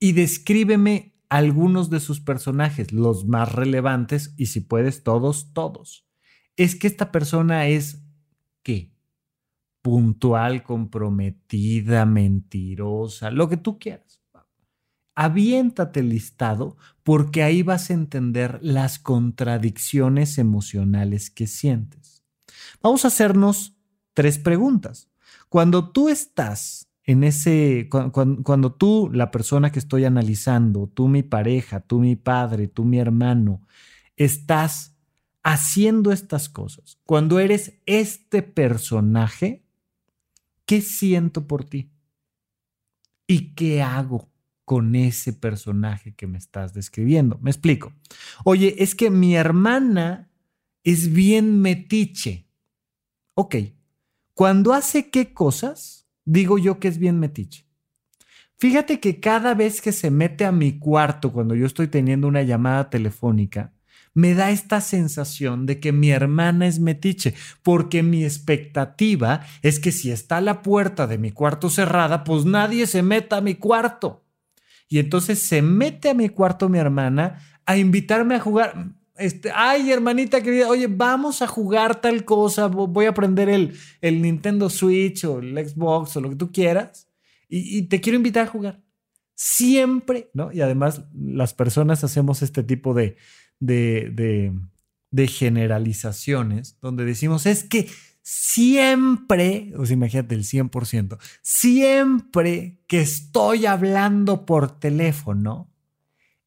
y descríbeme algunos de sus personajes, los más relevantes, y si puedes, todos, todos. Es que esta persona es, ¿qué? Puntual, comprometida, mentirosa, lo que tú quieras. Aviéntate el listado porque ahí vas a entender las contradicciones emocionales que sientes. Vamos a hacernos tres preguntas. Cuando tú estás en ese, cuando, tú, la persona que estoy analizando, tú mi pareja, tú mi padre, tú mi hermano, estás haciendo estas cosas, cuando eres este personaje, ¿qué siento por ti? ¿Y qué hago con ese personaje que me estás describiendo? Me explico. Oye, es que mi hermana es bien metiche. Ok, cuando hace qué cosas, digo yo que es bien metiche. Fíjate que cada vez que se mete a mi cuarto cuando yo estoy teniendo una llamada telefónica, me da esta sensación de que mi hermana es metiche, porque mi expectativa es que si está la puerta de mi cuarto cerrada, pues nadie se meta a mi cuarto. Y entonces se mete a mi cuarto mi hermana a invitarme a jugar este, ay, hermanita querida, oye, vamos a jugar tal cosa, voy a prender el, el Nintendo Switch o el Xbox o lo que tú quieras y, te quiero invitar a jugar. Siempre, ¿no? Y además las personas hacemos este tipo de, de, generalizaciones donde decimos, es que siempre, imagínate el 100%, siempre que estoy hablando por teléfono,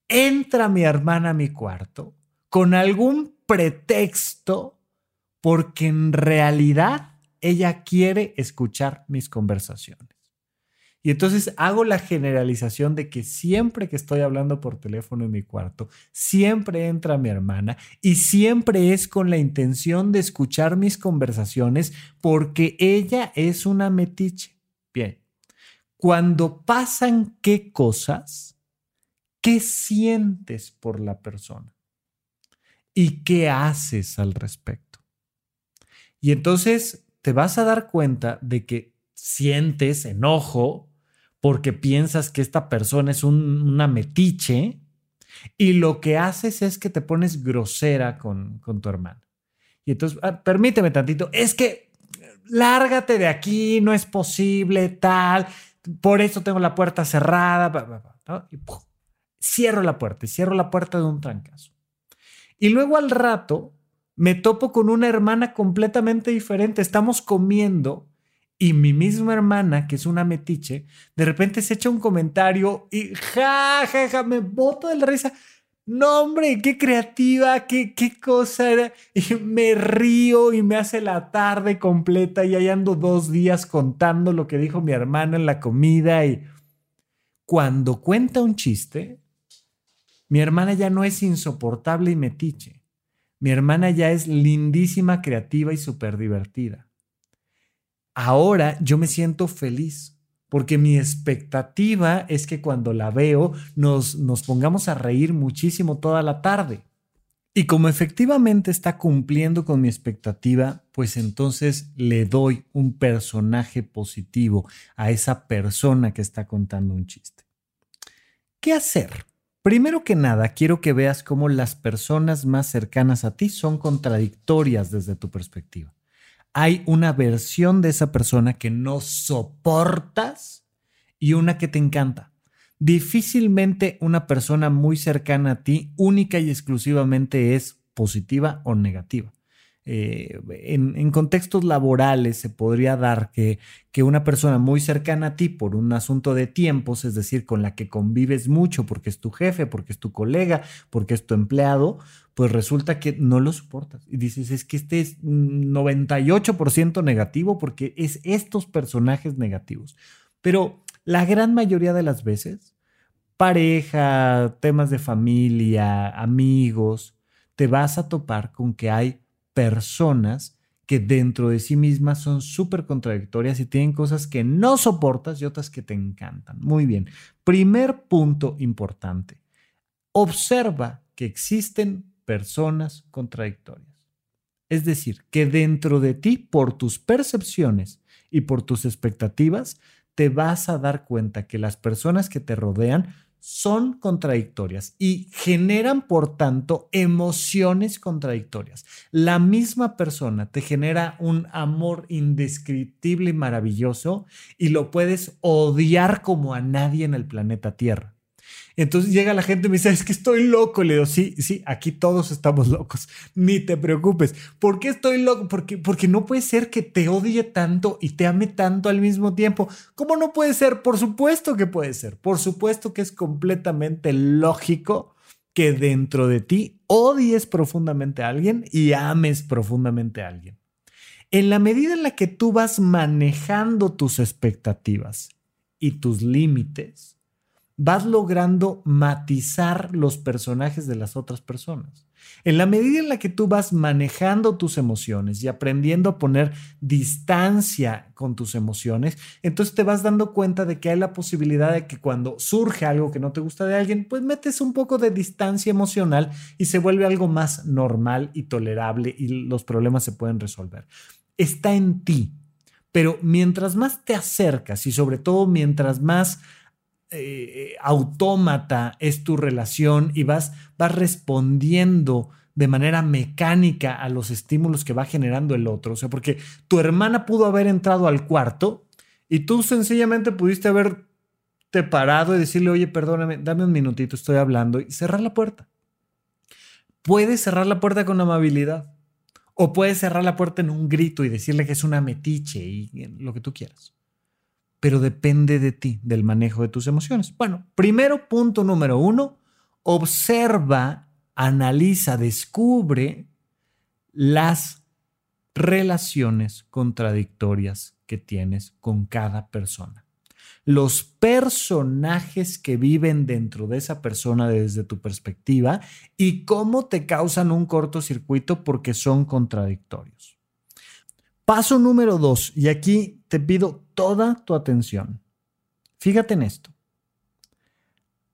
entra mi hermana a mi cuarto con algún pretexto porque en realidad ella quiere escuchar mis conversaciones. Y entonces hago la generalización de que siempre que estoy hablando por teléfono en mi cuarto, siempre entra mi hermana y siempre es con la intención de escuchar mis conversaciones porque ella es una metiche. Bien, cuando pasan qué cosas, ¿qué sientes por la persona? Y qué haces al respecto. Y entonces te vas a dar cuenta de que sientes enojo porque piensas que esta persona es una metiche y lo que haces es que te pones grosera con, tu hermano. Y entonces, ah, permíteme tantito, es que lárgate de aquí, no es posible, tal, por eso tengo la puerta cerrada, y cierro la puerta, y cierro la puerta de un trancazo. Y luego al rato me topo con una hermana completamente diferente. Estamos comiendo y mi misma hermana, que es una metiche, de repente se echa un comentario y ja, ja, ja, me boto de la risa. No, hombre, qué creativa, qué, qué cosa era. Y me río y me hace la tarde completa y ahí ando dos días contando lo que dijo mi hermana en la comida. Y cuando cuenta un chiste, mi hermana ya no es insoportable y metiche. Mi hermana ya es lindísima, creativa y súper divertida. Ahora yo me siento feliz porque mi expectativa es que cuando la veo nos, nos pongamos a reír muchísimo toda la tarde. Y como efectivamente está cumpliendo con mi expectativa, pues entonces le doy un personaje positivo a esa persona que está contando un chiste. ¿Qué hacer? Primero que nada, quiero que veas cómo las personas más cercanas a ti son contradictorias desde tu perspectiva. Hay una versión de esa persona que no soportas y una que te encanta. Difícilmente una persona muy cercana a ti única y exclusivamente es positiva o negativa. Eh, en, contextos laborales se podría dar que, que, una persona muy cercana a ti por un asunto de tiempos, es decir, con la que convives mucho porque es tu jefe, porque es tu colega, porque es tu empleado, pues resulta que no lo soportas. Y dices, es que este es 98% negativo porque es estos personajes negativos. Pero la gran mayoría de las veces, pareja, temas de familia, amigos, te vas a topar con que hay personas que dentro de sí mismas son súper contradictorias y tienen cosas que no soportas y otras que te encantan. Muy bien. Primer punto importante. Observa que existen personas contradictorias. Es decir, que dentro de ti, por tus percepciones y por tus expectativas, te vas a dar cuenta que las personas que te rodean son contradictorias y generan, por tanto, emociones contradictorias. La misma persona te genera un amor indescriptible y maravilloso y lo puedes odiar como a nadie en el planeta Tierra. Entonces llega la gente y me dice, es que estoy loco. Le digo, sí, sí, aquí todos estamos locos. Ni te preocupes. ¿Por qué estoy loco? Porque, porque no puede ser que te odie tanto y te ame tanto al mismo tiempo. ¿Cómo no puede ser? Por supuesto que puede ser. Por supuesto que es completamente lógico que dentro de ti odies profundamente a alguien y ames profundamente a alguien. En la medida en la que tú vas manejando tus expectativas y tus límites, vas logrando matizar los personajes de las otras personas. En la medida en la que tú vas manejando tus emociones y aprendiendo a poner distancia con tus emociones, entonces te vas dando cuenta de que hay la posibilidad de que cuando surge algo que no te gusta de alguien, pues metes un poco de distancia emocional y se vuelve algo más normal y tolerable y los problemas se pueden resolver. Está en ti. Pero mientras más te acercas y sobre todo mientras más eh, autómata es tu relación y vas, vas respondiendo de manera mecánica a los estímulos que va generando el otro. O sea, porque tu hermana pudo haber entrado al cuarto y tú sencillamente pudiste haberte parado y decirle, oye, perdóname, dame un minutito, estoy hablando y cerrar la puerta. Puedes cerrar la puerta con amabilidad o puedes cerrar la puerta en un grito y decirle que es una metiche y lo que tú quieras pero depende de ti, del manejo de tus emociones. Bueno, primero punto número uno, observa, analiza, descubre las relaciones contradictorias que tienes con cada persona. Los personajes que viven dentro de esa persona desde tu perspectiva y cómo te causan un cortocircuito porque son contradictorios. Paso número dos, y aquí te pido toda tu atención. Fíjate en esto.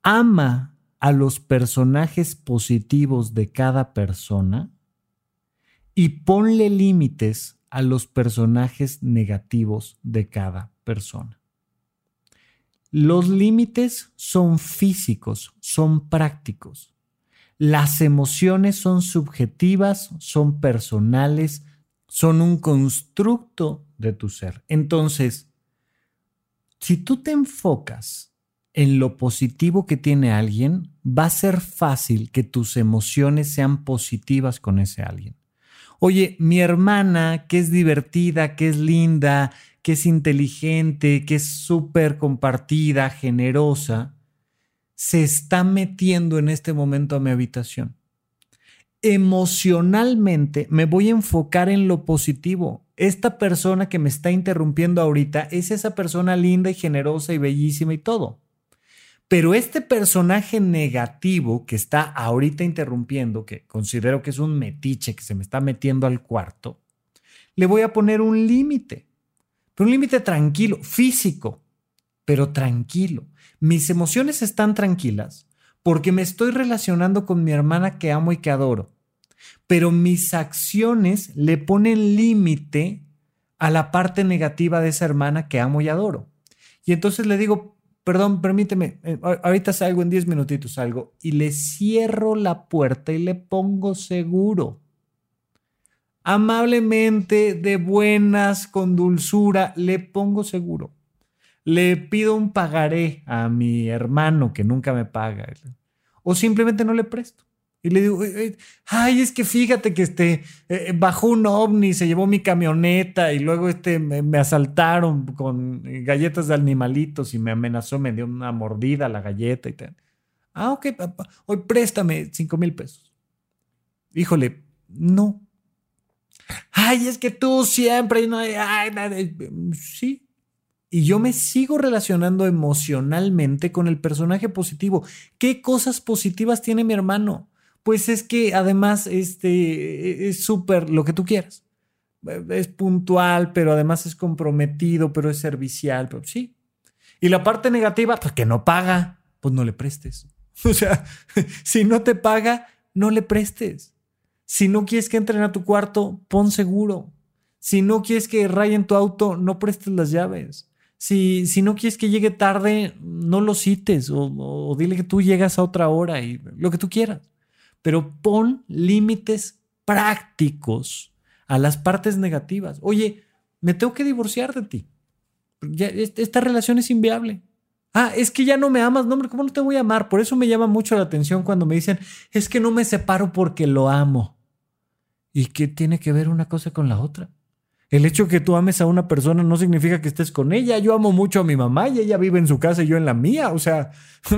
Ama a los personajes positivos de cada persona y ponle límites a los personajes negativos de cada persona. Los límites son físicos, son prácticos. Las emociones son subjetivas, son personales, son un constructo de tu ser. Entonces, si tú te enfocas en lo positivo que tiene alguien, va a ser fácil que tus emociones sean positivas con ese alguien. Oye, mi hermana, que es divertida, que es linda, que es inteligente, que es súper compartida, generosa, se está metiendo en este momento a mi habitación emocionalmente me voy a enfocar en lo positivo. Esta persona que me está interrumpiendo ahorita es esa persona linda y generosa y bellísima y todo. Pero este personaje negativo que está ahorita interrumpiendo, que considero que es un metiche que se me está metiendo al cuarto, le voy a poner un límite. Un límite tranquilo, físico, pero tranquilo. Mis emociones están tranquilas porque me estoy relacionando con mi hermana que amo y que adoro. Pero mis acciones le ponen límite a la parte negativa de esa hermana que amo y adoro. Y entonces le digo, perdón, permíteme, eh, ahorita salgo en 10 minutitos, salgo, y le cierro la puerta y le pongo seguro. Amablemente, de buenas, con dulzura, le pongo seguro le pido un pagaré a mi hermano que nunca me paga, o simplemente no le presto. Y le digo, ay, es que fíjate que este, eh, bajó un ovni, se llevó mi camioneta y luego este, me, asaltaron con galletas de animalitos y me amenazó, me dio una mordida a la galleta y tal. Ah, ok, papá, hoy préstame cinco mil pesos. Híjole, no. Ay, es que tú siempre, no, ay, sí, y yo me sigo relacionando emocionalmente con el personaje positivo. ¿Qué cosas positivas tiene mi hermano? Pues es que además este, es súper lo que tú quieras. Es puntual, pero además es comprometido, pero es servicial, pero sí. Y la parte negativa, pues que no paga, pues no le prestes. O sea, si no te paga, no le prestes. Si no quieres que entren a tu cuarto, pon seguro. Si no quieres que rayen tu auto, no prestes las llaves. Si, si no quieres que llegue tarde, no lo cites o, dile que tú llegas a otra hora y lo que tú quieras. Pero pon límites prácticos a las partes negativas. Oye, me tengo que divorciar de ti. Esta relación es inviable. Ah, es que ya no me amas. No, hombre, ¿cómo no te voy a amar? Por eso me llama mucho la atención cuando me dicen, es que no me separo porque lo amo. ¿Y qué tiene que ver una cosa con la otra? El hecho que tú ames a una persona no significa que estés con ella. Yo amo mucho a mi mamá y ella vive en su casa y yo en la mía. O sea,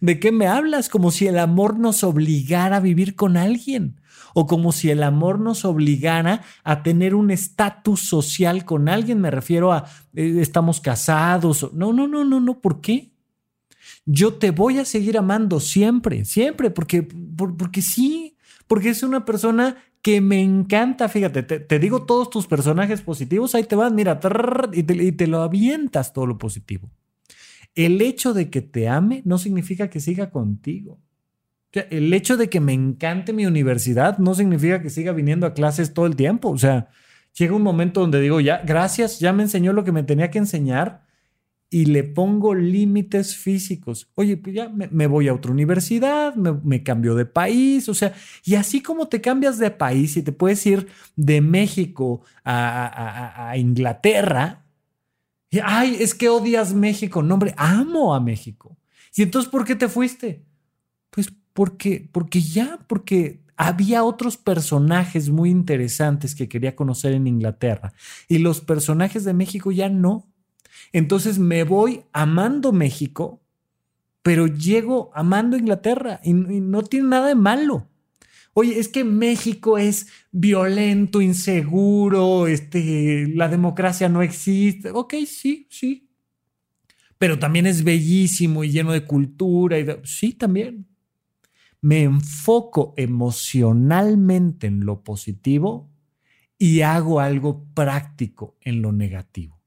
¿de qué me hablas? Como si el amor nos obligara a vivir con alguien. O como si el amor nos obligara a tener un estatus social con alguien. Me refiero a eh, estamos casados. No, no, no, no, no. ¿Por qué? Yo te voy a seguir amando siempre, siempre, porque, porque sí, porque es una persona que me encanta, fíjate, te, digo todos tus personajes positivos, ahí te van, mira, y, te, lo avientas todo lo positivo. El hecho de que te ame no significa que siga contigo. el hecho de que me encante mi universidad no significa que siga viniendo a clases todo el tiempo. O sea, llega un momento donde digo, ya, gracias, ya me enseñó lo que me tenía que enseñar y le pongo límites físicos. Oye, pues ya me, voy a otra universidad, me, cambio de país, o sea, y así como te cambias de país y te puedes ir de México a, Inglaterra, ay, es que odias México. No, hombre, amo a México. ¿Y entonces por qué te fuiste? Pues porque, porque ya, porque había otros personajes muy interesantes que quería conocer en Inglaterra y los personajes de México ya no. Entonces me voy amando México, pero llego amando Inglaterra y, no tiene nada de malo. Oye, es que México es violento, inseguro, este, la democracia no existe. Ok, sí, sí. Pero también es bellísimo y lleno de cultura. Y Sí, también. Me enfoco emocionalmente en lo positivo y hago algo práctico en lo negativo.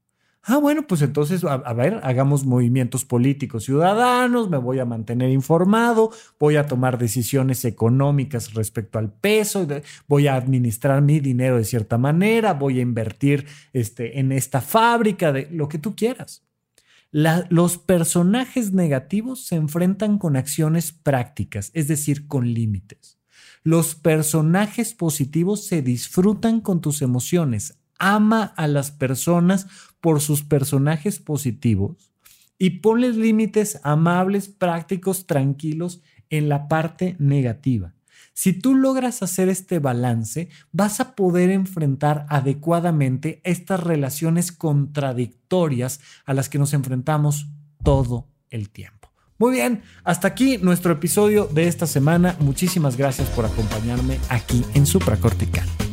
Ah, bueno, pues entonces, a, ver, hagamos movimientos políticos ciudadanos, me voy a mantener informado, voy a tomar decisiones económicas respecto al peso, voy a administrar mi dinero de cierta manera, voy a invertir este, en esta fábrica, de lo que tú quieras. los personajes negativos se enfrentan con acciones prácticas, es decir, con límites. Los personajes positivos se disfrutan con tus emociones, ama a las personas por sus personajes positivos y ponles límites amables, prácticos, tranquilos en la parte negativa. Si tú logras hacer este balance, vas a poder enfrentar adecuadamente estas relaciones contradictorias a las que nos enfrentamos todo el tiempo. Muy bien, hasta aquí nuestro episodio de esta semana. Muchísimas gracias por acompañarme aquí en Supracortical.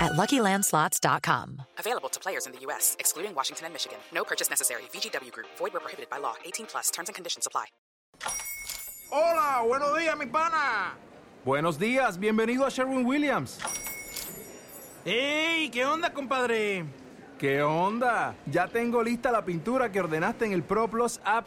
at LuckyLandSlots.com. Available to players in the U.S., excluding Washington and Michigan. No purchase necessary. VGW Group. Void where prohibited by law. 18 plus. Terms and conditions apply. Hola, buenos días, mi pana. Buenos días, bienvenido a Sherwin Williams. ¡Ey! ¿Qué onda, compadre? ¿Qué onda? Ya tengo lista la pintura que ordenaste en el ProPlus app.